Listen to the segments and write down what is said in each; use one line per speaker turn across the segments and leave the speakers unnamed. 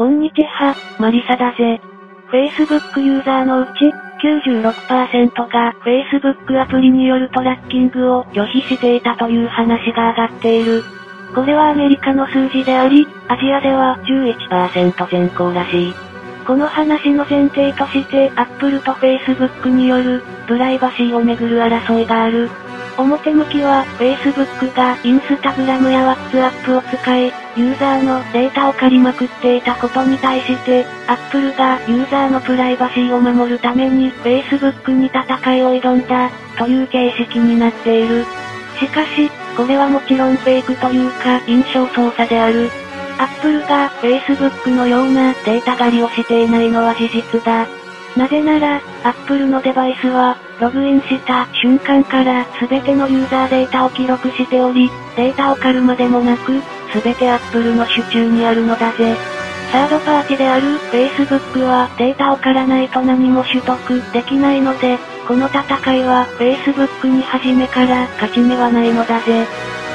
こんにちは、マリサだぜ。Facebook ユーザーのうち、96%が Facebook アプリによるトラッキングを拒否していたという話が上がっている。これはアメリカの数字であり、アジアでは11%前後らしい。この話の前提として Apple と Facebook によるプライバシーをめぐる争いがある。表向きは Facebook が Instagram や WhatsApp を使い、ユーザーのデータを借りまくっていたことに対して、Apple がユーザーのプライバシーを守るために Facebook に戦いを挑んだ、という形式になっている。しかし、これはもちろんフェイクというか印象操作である。Apple が Facebook のようなデータ狩りをしていないのは事実だ。なぜなら、Apple のデバイスは、ログインした瞬間から全てのユーザーデータを記録しており、データを狩るまでもなく、全て Apple の手中にあるのだぜ。サードパーティである Facebook はデータを狩らないと何も取得できないので、この戦いは Facebook に初めから勝ち目はないのだぜ。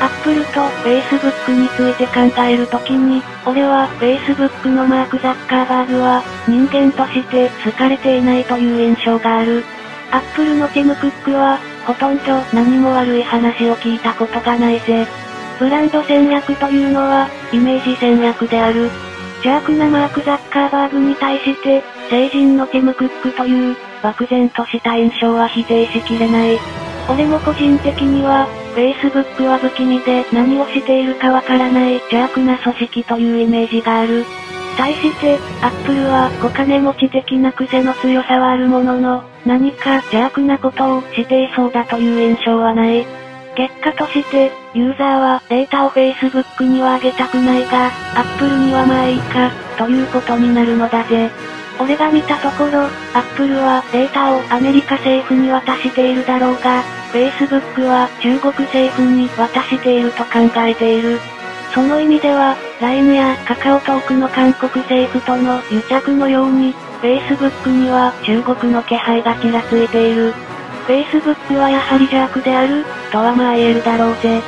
Apple と Facebook について考えるときに、俺は Facebook のマーク・ザッカーバーグは人間として好かれていないという印象がある。Apple のティム・クックは、ほとんど何も悪い話を聞いたことがないぜ。ブランド戦略というのは、イメージ戦略である。邪悪なマーク・ザッカーバーグに対して、成人のティム・クックという、漠然とした印象は否定しきれない。俺も個人的には、Facebook は不気味で何をしているかわからない邪悪な組織というイメージがある。対して、Apple はお金持ち的な癖の強さはあるものの、何か邪悪なことをしていそうだという印象はない。結果として、ユーザーはデータを Facebook には上げたくないが、Apple にはまあいいか、ということになるのだぜ。俺が見たところ、Apple はデータをアメリカ政府に渡しているだろうが、Facebook は中国政府に渡していると考えている。その意味では、LINE やカカオトークの韓国政府との癒着のように、Facebook には中国の気配がちらついている。Facebook はやはり邪悪である、とはまあ言えるだろうぜ。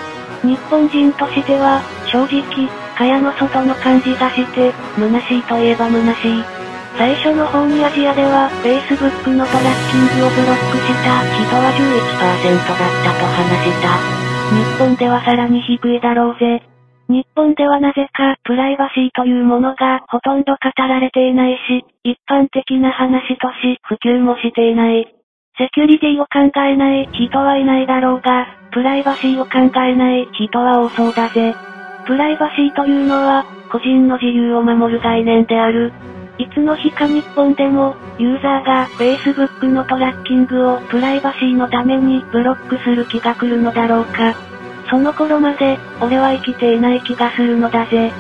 日本人としては、正直、蚊帳の外の感じがして、虚しいといえば虚しい。最初の方にアジアでは、Facebook のトラッキングをブロックした人は11%だったと話した。日本ではさらに低いだろうぜ。日本ではなぜか、プライバシーというものがほとんど語られていないし、一般的な話とし、普及もしていない。セキュリティを考えない人はいないだろうが、プライバシーを考えない人は多そうだぜ。プライバシーというのは、個人の自由を守る概念である。いつの日か日本でも、ユーザーが Facebook のトラッキングをプライバシーのためにブロックする気が来るのだろうか。その頃まで、俺は生きていない気がするのだぜ。